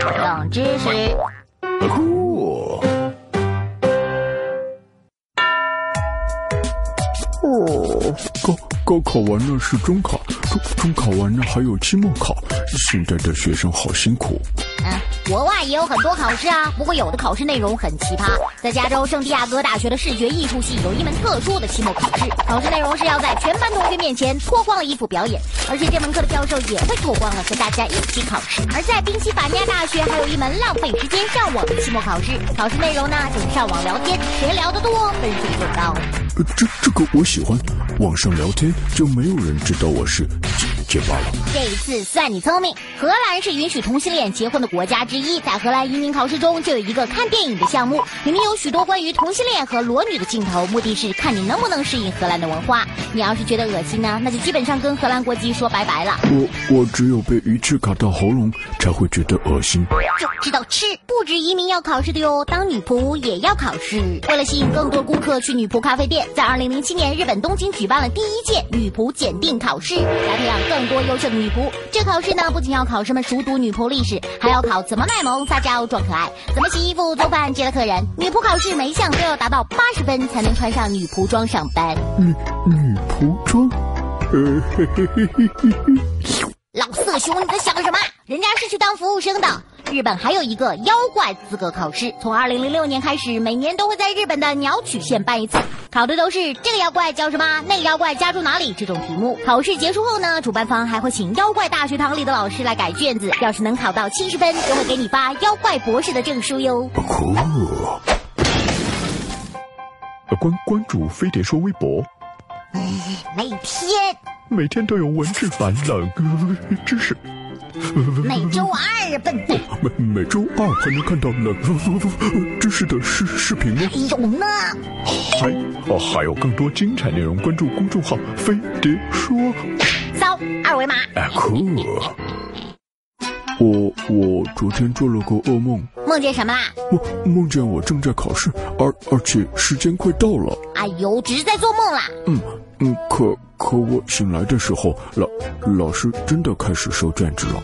冷知识。酷。哦，高高考完了是中考，中中考完了还有期末考，现在的学生好辛苦。嗯，国外也有很多考试啊，不过有的考试内容很奇葩。在加州圣地亚哥大学的视觉艺术系有一门特殊的期末考试，考试内容是要在全班同学面前脱光了衣服表演，而且这门课的教授也会脱光了和大家一起考试。而在宾夕法尼亚大学还有一门浪费时间上网的期末考试，考试内容呢就是上网聊天，谁聊得多分数就高。这这个我喜欢，网上聊天就没有人知道我是这一次算你聪明。荷兰是允许同性恋结婚的国家之一，在荷兰移民考试中就有一个看电影的项目，里面有许多关于同性恋和裸女的镜头，目的是看你能不能适应荷兰的文化。你要是觉得恶心呢，那就基本上跟荷兰国籍说拜拜了。我我只有被鱼刺卡到喉咙才会觉得恶心。就知道吃，不止移民要考试的哟，当女仆也要考试。为了吸引更多顾客去女仆咖啡店，在二零零七年日本东京举办了第一届女仆检定考试，来培养更多优秀的女仆。这考试呢，不仅要考生们熟读女仆历史，还要考怎么卖萌、撒娇、装可爱，怎么洗衣服、做饭、接待客人。女仆考试每一项都要达到八十分才能穿上女仆装上班。女女仆装。老色熊，你在想什么？人家是去当服务生的。日本还有一个妖怪资格考试，从二零零六年开始，每年都会在日本的鸟取县办一次，考的都是这个妖怪叫什么，那个妖怪家住哪里这种题目。考试结束后呢，主办方还会请妖怪大学堂里的老师来改卷子，要是能考到七十分，就会给你发妖怪博士的证书哟。关关注飞碟说微博，每天每天都有文字版冷呃知识。每周二，笨蛋。每每周二还能看到冷知识的视视频吗？还有呢，还哦还有更多精彩内容，关注公众号“飞碟说扫二维码。”。哎酷！我我昨天做了个噩梦，梦见什么啦？我梦见我正在考试，而而且时间快到了。哎呦，只是在做梦啦。嗯嗯，可可我醒来的时候，老老师真的开始收卷子了。